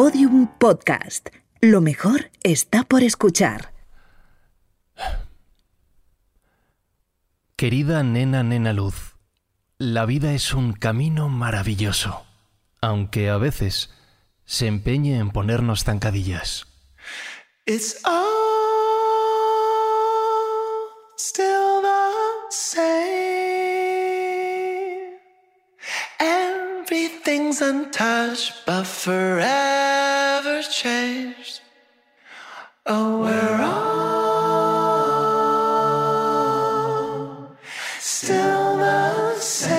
Podium Podcast. Lo mejor está por escuchar. Querida nena, nena luz, la vida es un camino maravilloso, aunque a veces se empeñe en ponernos zancadillas. It's all Everything's untouched, but forever changed. Oh, we're all still the same.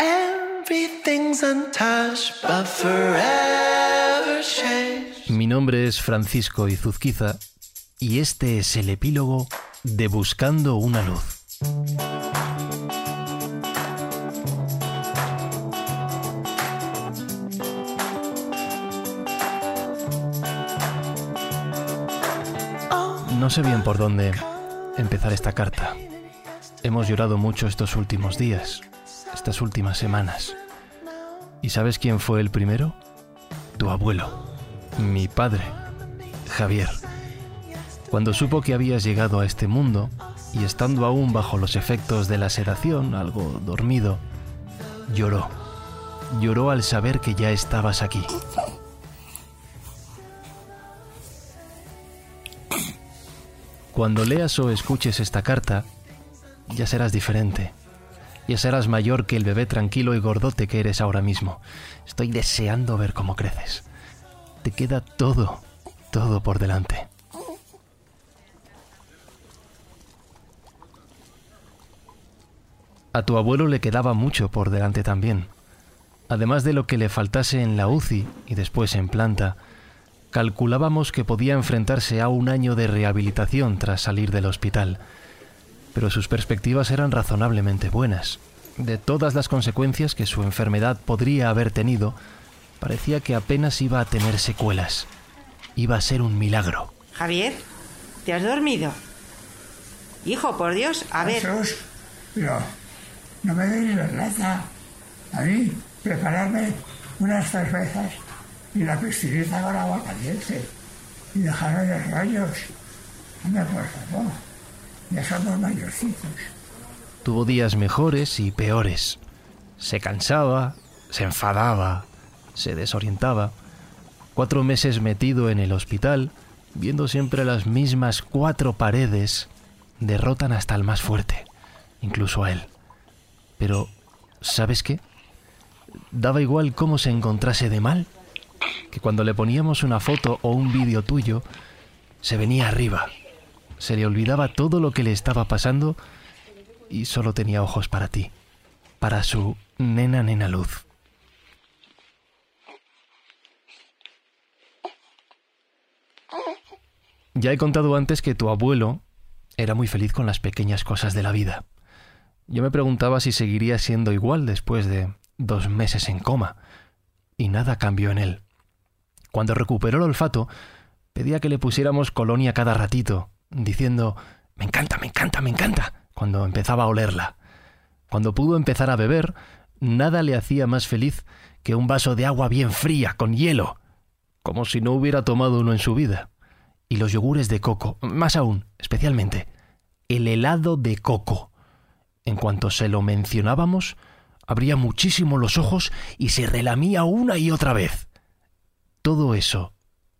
Everything's untouched, but forever changed. Mi nombre es Francisco Izuzquiza y este es el epílogo de Buscando una luz. No sé bien por dónde empezar esta carta. Hemos llorado mucho estos últimos días, estas últimas semanas. ¿Y sabes quién fue el primero? Tu abuelo, mi padre, Javier. Cuando supo que habías llegado a este mundo y estando aún bajo los efectos de la sedación, algo dormido, lloró. Lloró al saber que ya estabas aquí. Cuando leas o escuches esta carta, ya serás diferente. Ya serás mayor que el bebé tranquilo y gordote que eres ahora mismo. Estoy deseando ver cómo creces. Te queda todo, todo por delante. A tu abuelo le quedaba mucho por delante también. Además de lo que le faltase en la UCI y después en planta, calculábamos que podía enfrentarse a un año de rehabilitación tras salir del hospital. Pero sus perspectivas eran razonablemente buenas. De todas las consecuencias que su enfermedad podría haber tenido, parecía que apenas iba a tener secuelas. Iba a ser un milagro. Javier, ¿te has dormido? Hijo, por Dios, a ver. Jesús, pero no me deis vergüenza a mí prepararme unas cervezas y la piscinita con agua caliente y dejarme de rollos. Hombre, por ya somos mayorcitos. Tuvo días mejores y peores. Se cansaba, se enfadaba, se desorientaba. Cuatro meses metido en el hospital, viendo siempre las mismas cuatro paredes, derrotan hasta el más fuerte, incluso a él. Pero, ¿sabes qué? Daba igual cómo se encontrase de mal, que cuando le poníamos una foto o un vídeo tuyo, se venía arriba. Se le olvidaba todo lo que le estaba pasando y solo tenía ojos para ti, para su nena nena luz. Ya he contado antes que tu abuelo era muy feliz con las pequeñas cosas de la vida. Yo me preguntaba si seguiría siendo igual después de dos meses en coma, y nada cambió en él. Cuando recuperó el olfato, pedía que le pusiéramos colonia cada ratito, diciendo Me encanta, me encanta, me encanta, cuando empezaba a olerla. Cuando pudo empezar a beber, nada le hacía más feliz que un vaso de agua bien fría, con hielo, como si no hubiera tomado uno en su vida. Y los yogures de coco, más aún, especialmente, el helado de coco. En cuanto se lo mencionábamos, abría muchísimo los ojos y se relamía una y otra vez. Todo eso,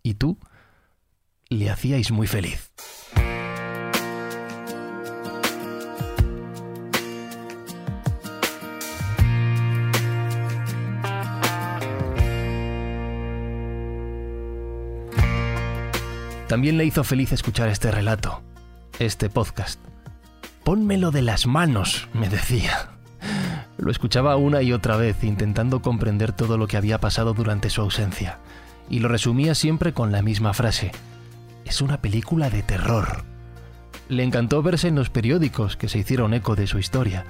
y tú, le hacíais muy feliz. También le hizo feliz escuchar este relato, este podcast. Pónmelo de las manos, me decía. Lo escuchaba una y otra vez, intentando comprender todo lo que había pasado durante su ausencia, y lo resumía siempre con la misma frase. Es una película de terror. Le encantó verse en los periódicos que se hicieron eco de su historia.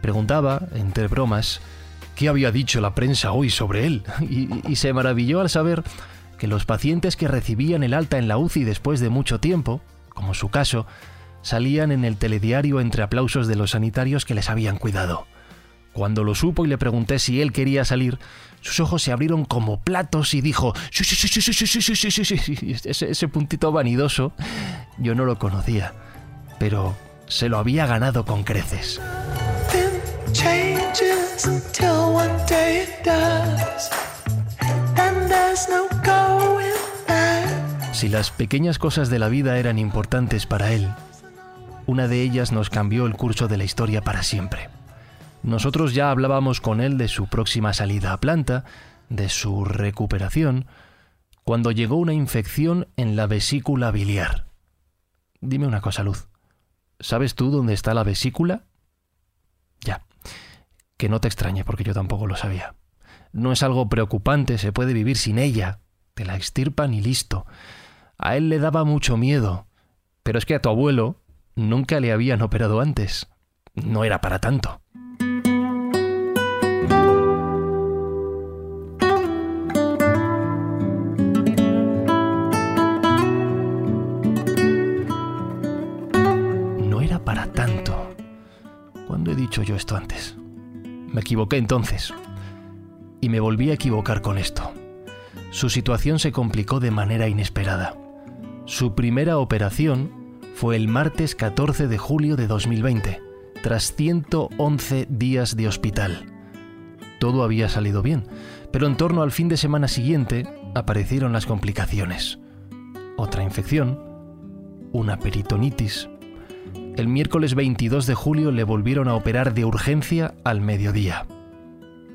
Preguntaba, entre bromas, qué había dicho la prensa hoy sobre él, y, y se maravilló al saber que los pacientes que recibían el alta en la UCI después de mucho tiempo, como su caso, salían en el telediario entre aplausos de los sanitarios que les habían cuidado. Cuando lo supo y le pregunté si él quería salir, sus ojos se abrieron como platos y dijo, sí, sí, sí, sí, sí, sí, sí, sí, sí, sí, sí. Ese, ese puntito vanidoso yo no lo conocía, pero se lo había ganado con creces. Si las pequeñas cosas de la vida eran importantes para él, una de ellas nos cambió el curso de la historia para siempre. Nosotros ya hablábamos con él de su próxima salida a planta, de su recuperación, cuando llegó una infección en la vesícula biliar. Dime una cosa, Luz. ¿Sabes tú dónde está la vesícula? Ya. Que no te extrañe, porque yo tampoco lo sabía. No es algo preocupante, se puede vivir sin ella. Te la extirpan y listo. A él le daba mucho miedo. Pero es que a tu abuelo nunca le habían operado antes. No era para tanto. ¿Cuándo he dicho yo esto antes? Me equivoqué entonces. Y me volví a equivocar con esto. Su situación se complicó de manera inesperada. Su primera operación fue el martes 14 de julio de 2020, tras 111 días de hospital. Todo había salido bien, pero en torno al fin de semana siguiente aparecieron las complicaciones. Otra infección, una peritonitis. El miércoles 22 de julio le volvieron a operar de urgencia al mediodía.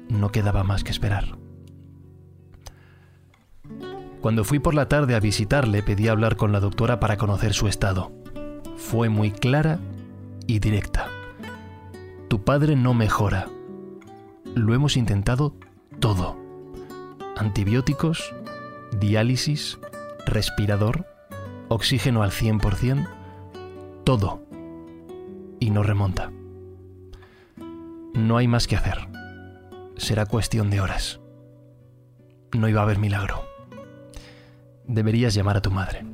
No quedaba más que esperar. Cuando fui por la tarde a visitarle pedí hablar con la doctora para conocer su estado. Fue muy clara y directa. Tu padre no mejora. Lo hemos intentado todo. Antibióticos, diálisis, respirador, oxígeno al 100%, todo. Y no remonta. No hay más que hacer. Será cuestión de horas. No iba a haber milagro. Deberías llamar a tu madre.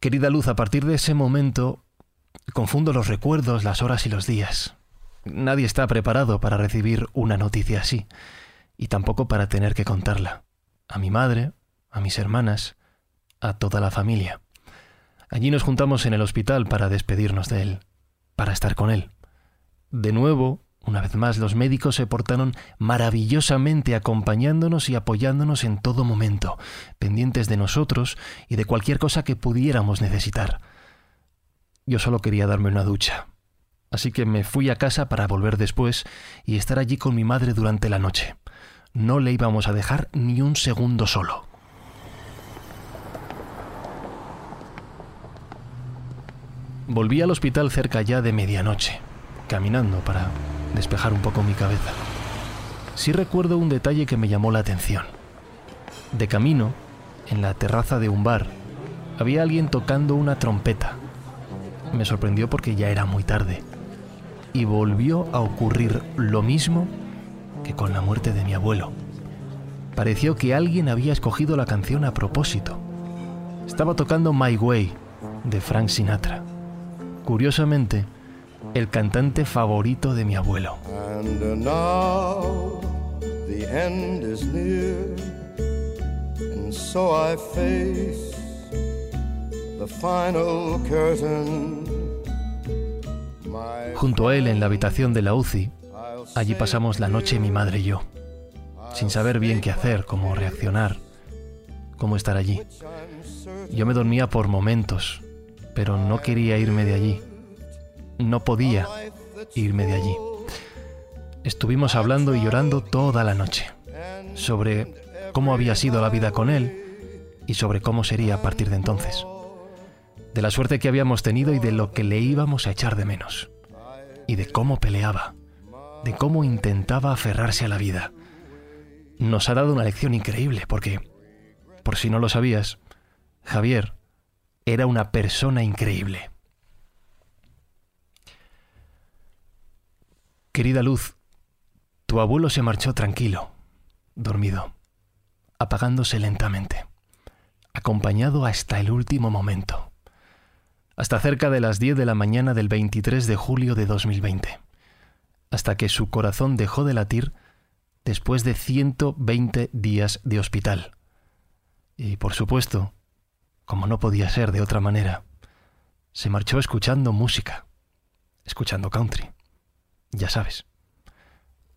Querida Luz, a partir de ese momento confundo los recuerdos, las horas y los días. Nadie está preparado para recibir una noticia así, y tampoco para tener que contarla. A mi madre, a mis hermanas, a toda la familia. Allí nos juntamos en el hospital para despedirnos de él, para estar con él. De nuevo, una vez más, los médicos se portaron maravillosamente acompañándonos y apoyándonos en todo momento, pendientes de nosotros y de cualquier cosa que pudiéramos necesitar. Yo solo quería darme una ducha, así que me fui a casa para volver después y estar allí con mi madre durante la noche. No le íbamos a dejar ni un segundo solo. Volví al hospital cerca ya de medianoche, caminando para despejar un poco mi cabeza. Sí recuerdo un detalle que me llamó la atención. De camino, en la terraza de un bar, había alguien tocando una trompeta. Me sorprendió porque ya era muy tarde. Y volvió a ocurrir lo mismo que con la muerte de mi abuelo. Pareció que alguien había escogido la canción a propósito. Estaba tocando My Way de Frank Sinatra. Curiosamente, el cantante favorito de mi abuelo. And now the end is near, and so I face the final curtain. My Junto a él en la habitación de la UCI, allí pasamos la noche mi madre y yo, sin saber bien qué hacer, cómo reaccionar, cómo estar allí. Yo me dormía por momentos, pero no quería irme de allí. No podía irme de allí. Estuvimos hablando y llorando toda la noche sobre cómo había sido la vida con él y sobre cómo sería a partir de entonces. De la suerte que habíamos tenido y de lo que le íbamos a echar de menos. Y de cómo peleaba, de cómo intentaba aferrarse a la vida. Nos ha dado una lección increíble porque, por si no lo sabías, Javier era una persona increíble. Querida Luz, tu abuelo se marchó tranquilo, dormido, apagándose lentamente, acompañado hasta el último momento. hasta cerca de las 10 de la mañana del 23 de julio de 2020, hasta que su corazón dejó de latir después de 120 días de hospital. Y por supuesto, como no podía ser de otra manera, se marchó escuchando música, escuchando country, ya sabes,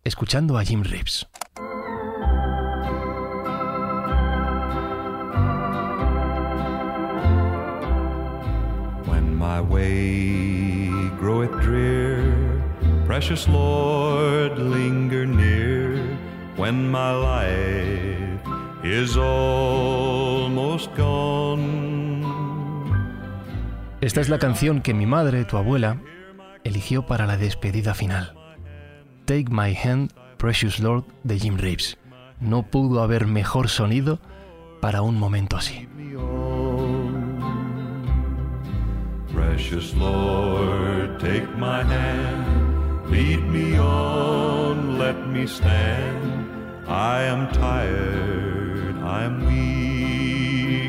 escuchando a Jim Reeves. When my way groweth drear, precious Lord, linger near. When my life is almost gone. Esta es la canción que mi madre, tu abuela, eligió para la despedida final. Take My Hand, Precious Lord de Jim Reeves. No pudo haber mejor sonido para un momento así. Precious Lord, take my hand, lead me on, let me stand. I am tired, I am weak,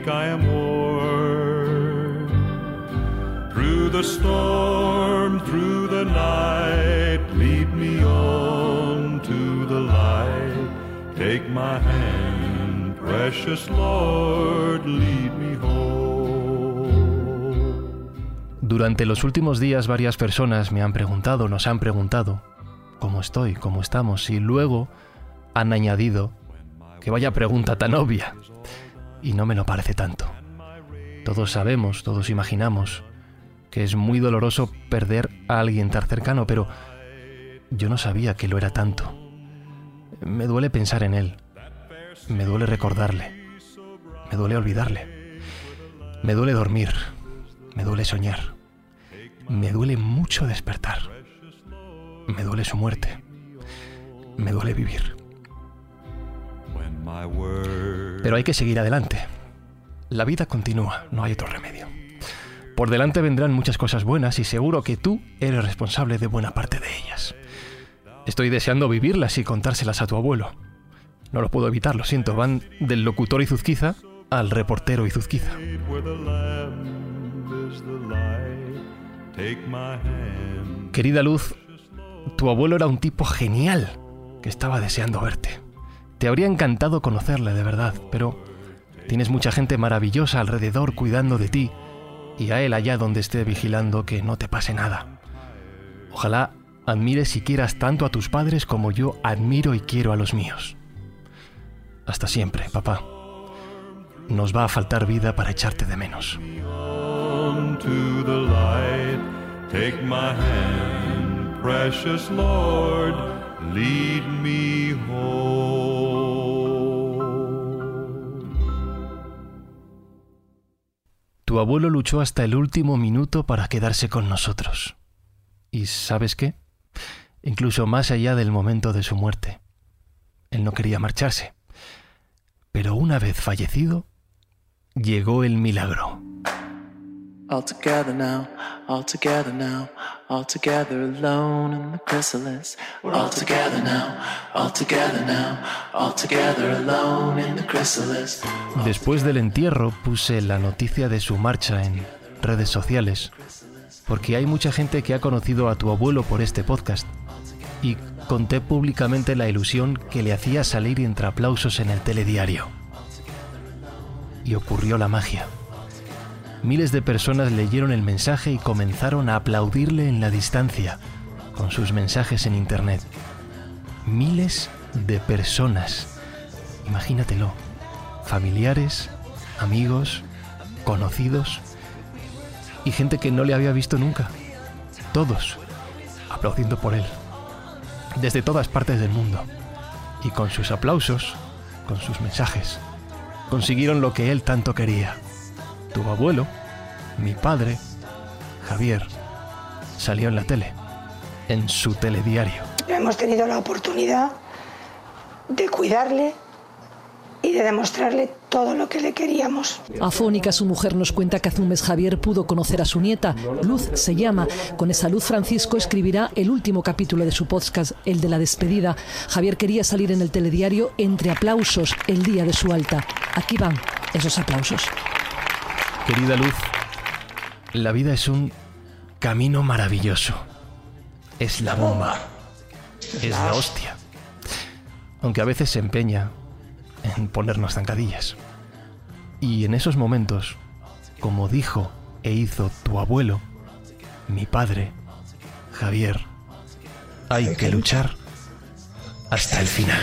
I am. Through the storm, through the night, lead me on to the light. Take my hand, precious Lord, lead me home. Durante los últimos días varias personas me han preguntado, nos han preguntado, cómo estoy, cómo estamos, y luego han añadido que vaya pregunta tan obvia. Y no me lo parece tanto. Todos sabemos, todos imaginamos que es muy doloroso perder a alguien tan cercano, pero yo no sabía que lo era tanto. Me duele pensar en él. Me duele recordarle. Me duele olvidarle. Me duele dormir. Me duele soñar. Me duele mucho despertar. Me duele su muerte. Me duele vivir. Pero hay que seguir adelante. La vida continúa, no hay otro remedio. Por delante vendrán muchas cosas buenas y seguro que tú eres responsable de buena parte de ellas. Estoy deseando vivirlas y contárselas a tu abuelo. No lo puedo evitar, lo siento, van del locutor Izuzquiza al reportero Izuzquiza. Querida Luz, tu abuelo era un tipo genial que estaba deseando verte. Te habría encantado conocerle de verdad, pero tienes mucha gente maravillosa alrededor cuidando de ti y a él allá donde esté vigilando que no te pase nada. Ojalá admires y quieras tanto a tus padres como yo admiro y quiero a los míos. Hasta siempre, papá. Nos va a faltar vida para echarte de menos. Take my hand, precious Lord. Abuelo luchó hasta el último minuto para quedarse con nosotros. ¿Y sabes qué? Incluso más allá del momento de su muerte. Él no quería marcharse. Pero una vez fallecido, llegó el milagro. All together now, all together now, all together alone in the chrysalis. We're all together now, all together now, all together alone in the chrysalis. Después del entierro puse la noticia de su marcha en redes sociales, porque hay mucha gente que ha conocido a tu abuelo por este podcast, y conté públicamente la ilusión que le hacía salir entre aplausos en el telediario. Y ocurrió la magia. Miles de personas leyeron el mensaje y comenzaron a aplaudirle en la distancia, con sus mensajes en Internet. Miles de personas. Imagínatelo. Familiares, amigos, conocidos y gente que no le había visto nunca. Todos aplaudiendo por él. Desde todas partes del mundo. Y con sus aplausos, con sus mensajes, consiguieron lo que él tanto quería. Tu abuelo, mi padre, Javier, salió en la tele, en su telediario. Hemos tenido la oportunidad de cuidarle y de demostrarle todo lo que le queríamos. Afónica, su mujer nos cuenta que hace un mes Javier pudo conocer a su nieta. Luz se llama. Con esa luz Francisco escribirá el último capítulo de su podcast, el de la despedida. Javier quería salir en el telediario entre aplausos el día de su alta. Aquí van esos aplausos. Querida Luz, La vida es un camino maravilloso. Es la bomba. Es la hostia. Aunque a veces se empeña en ponernos zancadillas. Y en esos momentos, como dijo e hizo tu abuelo, mi padre, Javier, hay que luchar hasta el final.